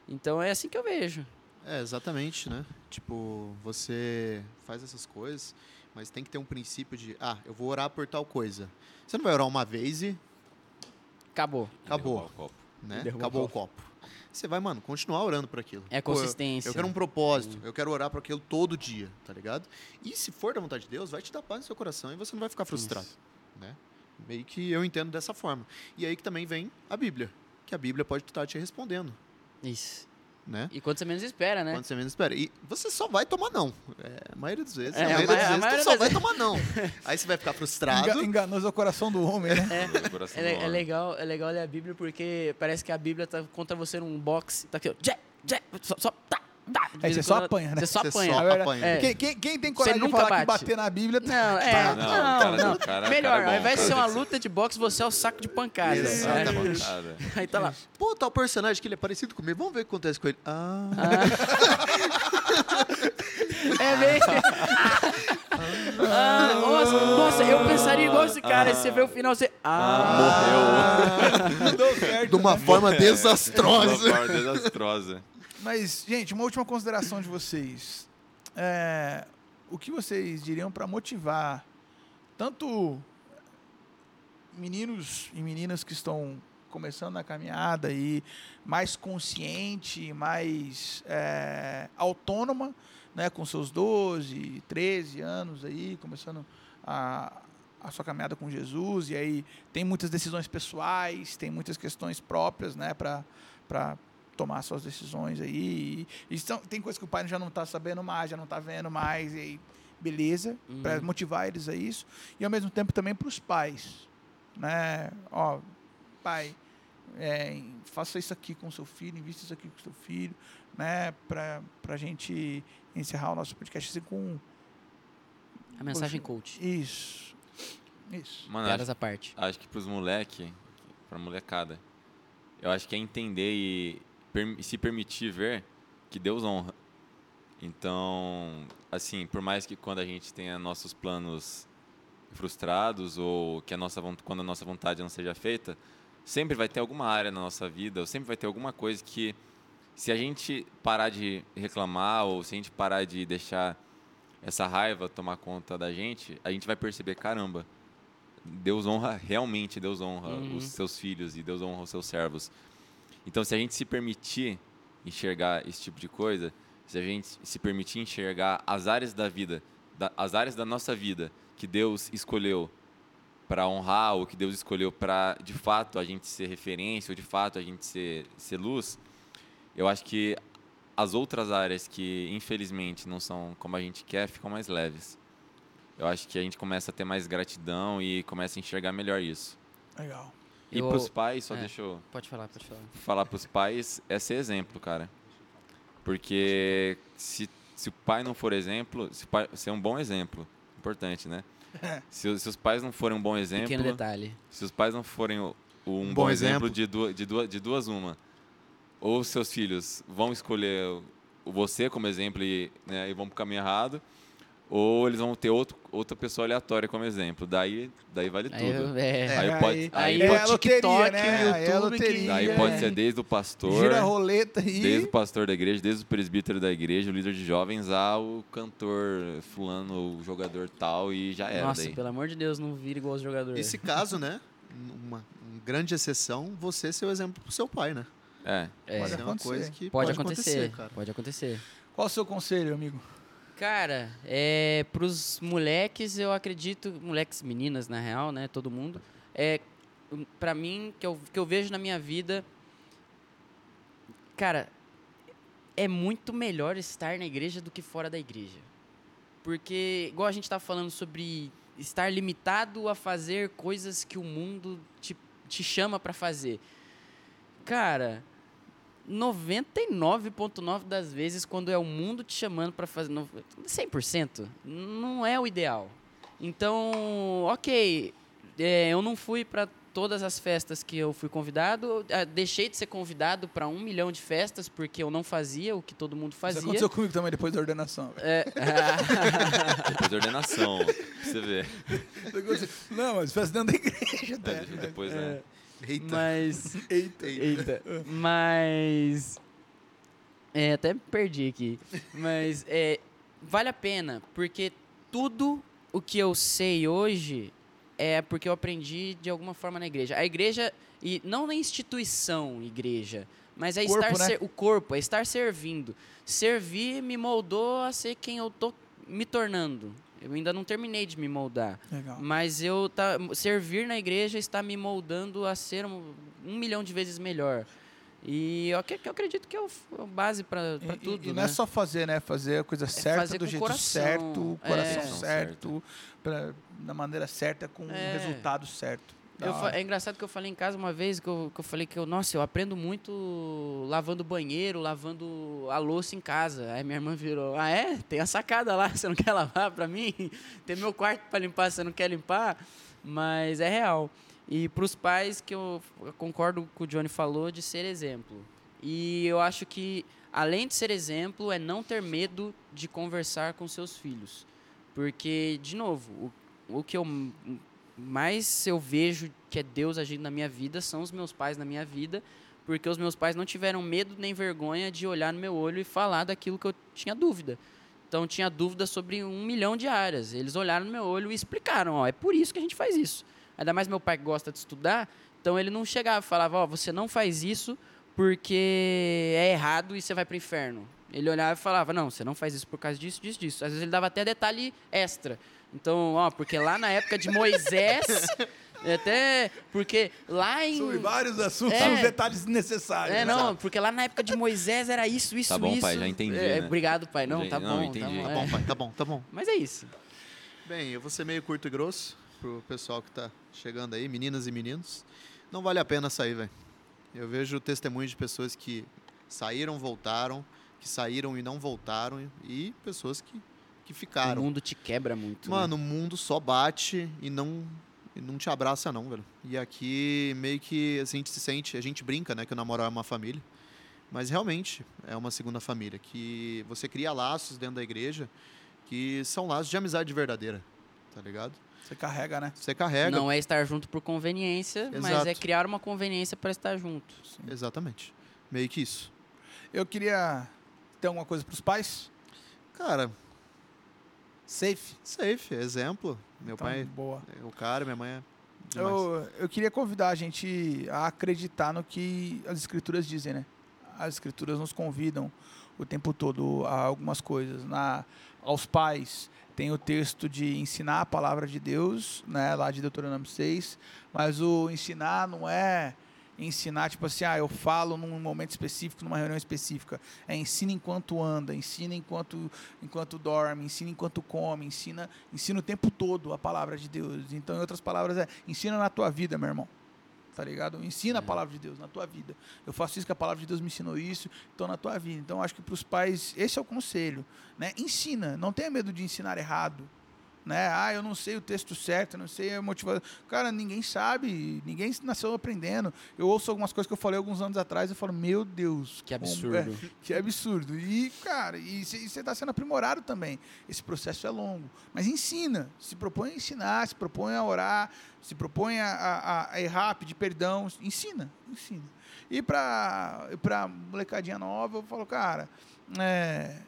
Então é assim que eu vejo. É, exatamente, né? Tipo, você faz essas coisas, mas tem que ter um princípio de, ah, eu vou orar por tal coisa. Você não vai orar uma vez e Acabou. acabou, Derrubar o copo. né? Acabou o copo. Você vai, mano, continuar orando por aquilo. É Pô, eu- consistência. Eu quero um propósito, eu quero orar por aquilo todo dia, tá ligado? E se for da vontade de Deus, vai te dar paz no seu coração e você não vai ficar frustrado, né? Meio que eu entendo dessa forma. E aí que também vem a Bíblia, que a Bíblia pode estar te respondendo, Isso. Né? E quando você menos espera, né? Quando você menos espera. E você só vai tomar não. É, a maioria das vezes. É, a a maioria ma- das a vezes maioria tu só vai tomar não. Aí você vai ficar frustrado. Enga- Enganoso é o coração do homem, né? É, do le- é homem. legal, é legal ler a Bíblia porque parece que a Bíblia tá contra você num box, tá aqui, ó, jé, jé, só, só, tá, tá. De Aí vez você só apanha, né? Você só Você apanha. só É apanha. É. Quem, quem- quem tem coragem de falar que bate. bater na Bíblia... Não, é, Não, não, o cara- não. cara- o Melhor, cara é bom, ao invés de ser uma que luta de boxe, você é o saco de pancada. Exatamente. Cara, É. Aí tá lá. Pô, tal personagem que ele é parecido comigo. Vamos ver o que acontece com ele. Ah, É bem. Ah, nossa, nossa, eu pensaria igual esse cara. Aí você vê o final, você. Ah, morreu. Deu certo, de uma né? forma Uma desastrosa. forma desastrosa. Mas, gente, uma última consideração de vocês. É, o que vocês diriam para motivar tanto meninos e meninas que estão começando a caminhada e mais consciente, mais é, autônoma, né, com seus 12, 13 anos aí, começando a, a sua caminhada com Jesus, e aí tem muitas decisões pessoais, tem muitas questões próprias, né, para tomar suas decisões aí. E, e são- tem coisa que o pai já não está sabendo mais, já não está vendo mais, e aí, beleza, para Uhum. motivar eles a isso. E ao mesmo tempo também para os pais, né? Ó, pai, é, faça isso aqui com seu filho, invista isso aqui com seu filho, né? Para a gente encerrar o nosso podcast assim com a mensagem coach. isso. Isso. Mano, Piadas acho, à parte. acho que pros moleque, pra molecada, eu acho que é entender e se permitir ver que Deus honra. Então, assim, por mais que quando a gente tenha nossos planos frustrados ou que a nossa quando a nossa vontade não seja feita, sempre vai ter alguma área na nossa vida, ou sempre vai ter alguma coisa que se a gente parar de reclamar ou se a gente parar de deixar essa raiva tomar conta da gente, a gente vai perceber, caramba, Deus honra realmente, Deus honra Uhum. os seus filhos e Deus honra os seus servos. Então, se a gente se permitir enxergar esse tipo de coisa, se a gente se permitir enxergar as áreas da vida, da- as áreas da nossa vida que Deus escolheu para honrar, ou que Deus escolheu para, de fato, a gente ser referência, ou de fato a gente ser, ser luz, eu acho que as outras áreas que, infelizmente, não são como a gente quer, ficam mais leves. Eu acho que a gente começa a ter mais gratidão e começa a enxergar melhor isso. Legal. E Eu- para os pais, só é. deixa eu Pode falar, pode falar. falar para os pais é ser exemplo, cara. Porque se, se o pai não for exemplo, se pai, ser um bom exemplo, importante, né? Se, os- se os pais não forem um bom exemplo, Pequeno detalhe. se os pais não forem um, Um bom, bom exemplo, exemplo. de, duas, de, duas, de duas uma, ou seus filhos vão escolher você como exemplo e, né, e vão pro caminho errado, ou eles vão ter outro, outra pessoa aleatória como exemplo. Daí, daí vale Aí, tudo. é, Aí pode- aí aí o é loteria, TikTok, né? é YouTube, que- loteria. Daí é. pode ser desde o pastor, Gira a roleta aí. desde o pastor da igreja, desde o presbítero da igreja, o líder de jovens, ao cantor fulano, o jogador tal, e já era Nossa, daí. pelo amor de Deus, não vira igual os jogadores. Esse caso, né? Uma, uma grande exceção, você ser o exemplo pro seu pai, né? É, É, Pode é uma acontecer. coisa que pode, acontecer, cara. pode acontecer. Qual o seu conselho, amigo? Cara, é, pros moleques, eu acredito, moleques, meninas, na real, né, todo mundo, é, pra mim, que eu, que eu vejo na minha vida, cara, é muito melhor estar na igreja do que fora da igreja. Porque, igual a gente tá falando sobre estar limitado a fazer coisas que o mundo te, te chama pra fazer. Cara, 99,9% das vezes, quando é o mundo te chamando para fazer. no- 100%, não é o ideal. Então, ok, é, eu não fui para todas as festas que eu fui convidado, ah, deixei de ser convidado para um milhão de festas porque eu não fazia o que todo mundo Isso fazia. aconteceu comigo também depois da ordenação. É, depois da ordenação, você ver. Não, mas faz dentro da igreja até. É, depois, né? Eita. mas. Eita. Eita. Mas. É, até perdi aqui. Mas é, vale a pena, porque tudo o que eu sei hoje é porque eu aprendi de alguma forma na igreja. A igreja, e não na instituição igreja, mas é Corpo, estar né? ser- o corpo, é estar servindo. Servir me moldou a ser quem eu tô me tornando. Eu ainda não terminei de me moldar. Legal. Mas eu tá, servir na igreja está me moldando a ser um, um milhão de vezes melhor. E eu, eu acredito que é o, a base para E- e- tudo, e não né? é só fazer, né? Fazer a coisa certa, fazer do jeito coração, certo, o é. coração Coração certo, pra, da maneira certa, com o É. resultado certo. Eu é engraçado que eu falei em casa uma vez que eu, que eu falei que eu, nossa, eu aprendo muito lavando banheiro, lavando a louça em casa. Aí minha irmã virou, ah é? Tem a sacada lá, você não quer lavar pra mim? Tem meu quarto pra limpar, você não quer limpar? Mas é real. E pros pais que eu, eu concordo com o que o Johnny falou de ser exemplo. E eu acho que além de ser exemplo é não ter medo de conversar com seus filhos. Porque, de novo, o, o que eu mais eu vejo que é Deus agindo na minha vida são os meus pais na minha vida, porque os meus pais não tiveram medo nem vergonha de olhar no meu olho e falar daquilo que eu tinha dúvida. Então tinha dúvida sobre um milhão de áreas. Eles olharam no meu olho e explicaram, ó, é por isso que a gente faz isso. Ainda mais meu pai que gosta de estudar, então ele não chegava e falava, ó, você não faz isso porque é errado e você vai pro inferno. Ele olhava e falava, não, você não faz isso por causa disso, disso, disso. Às vezes ele dava até detalhe extra. Então, ó, porque lá na época de Moisés, até porque lá em Sobre vários assuntos, É. os detalhes necessários. é, não, porque lá na época de Moisés era isso, isso, Tá bom, isso. pai, já entendi, É, né? Obrigado, pai. Não, Já- tá não, bom. entendi. Tá bom, Tá é. bom, pai, tá bom, tá bom. Mas é isso. Bem, eu vou ser meio curto e grosso pro pessoal que tá chegando aí, meninas e meninos. Não vale a pena sair, velho. Eu vejo testemunhos de pessoas que saíram, voltaram, que saíram e não voltaram, e pessoas que, que O ficaram. mundo te quebra muito. né? Mano, o mundo só bate e não, e não te abraça, não, velho. E aqui meio que assim, a gente se sente, a gente brinca, né, que o namoro é uma família. Mas realmente é uma segunda família. Que você cria laços dentro da igreja que são laços de amizade verdadeira. Tá ligado? Você carrega, né? Você carrega. Não é estar junto por conveniência, mas Exato. é criar uma conveniência para estar junto. Exatamente. Meio que isso. Eu queria ter alguma coisa pros pais. Cara, Safe. safe, exemplo. Meu Então, pai boa. o cara, minha mãe é demais. Eu, eu queria convidar a gente a acreditar no que as escrituras dizem, né? As escrituras nos convidam o tempo todo a algumas coisas. Na, aos pais, tem o texto de ensinar a palavra de Deus, né? Lá de Deuteronômio 6. Mas o ensinar não é ensinar, tipo assim, ah, eu falo num momento específico, numa reunião específica. É ensina enquanto anda, ensina enquanto, enquanto dorme, ensina enquanto come, ensina, ensina o tempo todo a palavra de Deus. Então, em outras palavras, é ensina na tua vida, meu irmão. Tá ligado? Ensina a palavra de Deus na tua vida. Eu faço isso que a palavra de Deus me ensinou isso, então na tua vida. Então, acho que para os pais, esse é o conselho. Né? Ensina, não tenha medo de ensinar errado né? Ah, eu não sei o texto certo, eu não sei a motivação. Cara, ninguém sabe, ninguém nasceu aprendendo. Eu ouço algumas coisas que eu falei alguns anos atrás e falo, meu Deus, Que como- absurdo. é, que absurdo. E, cara, e você está sendo aprimorado também. Esse processo é longo. Mas ensina, se propõe a ensinar, se propõe a orar, se propõe a, a- a errar, pedir perdão. Ensina, ensina. E para pra molecadinha nova, eu falo, cara, é,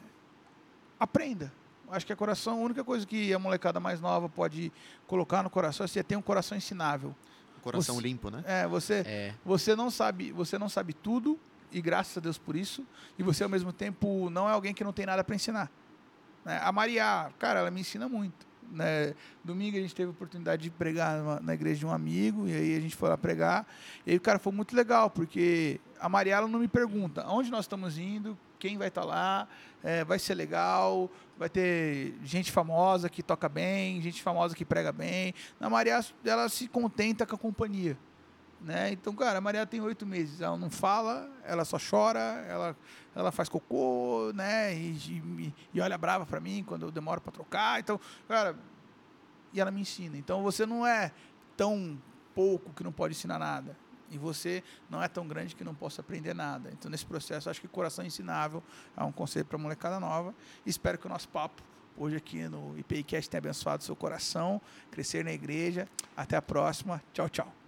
aprenda. Acho que a coração, a única coisa que a molecada mais nova pode colocar no coração é você ter um coração ensinável. Coração você- limpo, né? É, você, É. você não sabe, você não sabe tudo e graças a Deus por isso. E você ao mesmo tempo não é alguém que não tem nada para ensinar. né? A Maria, cara, ela me ensina muito. Né? Domingo a gente teve a oportunidade de pregar numa- na igreja de um amigo e aí a gente foi lá pregar. E aí, cara, foi muito legal porque a Maria ela não me pergunta aonde nós estamos indo, quem vai estar lá, é, vai ser legal, vai ter gente famosa que toca bem, gente famosa que prega bem. A Maria ela se contenta com a companhia né? Então, cara, a Maria tem oito meses, ela não fala, ela só chora, ela, ela faz cocô, né? E, e, e olha brava pra mim quando eu demoro pra trocar. Então, cara, e ela me ensina. Então, você não é tão pouco que não pode ensinar nada. E você não é tão grande que não possa aprender nada. Então, nesse processo, acho que coração ensinável é um conselho para molecada nova. Espero que o nosso papo hoje aqui no IPIcast tenha abençoado seu coração, crescer na igreja. Até a próxima. Tchau, tchau.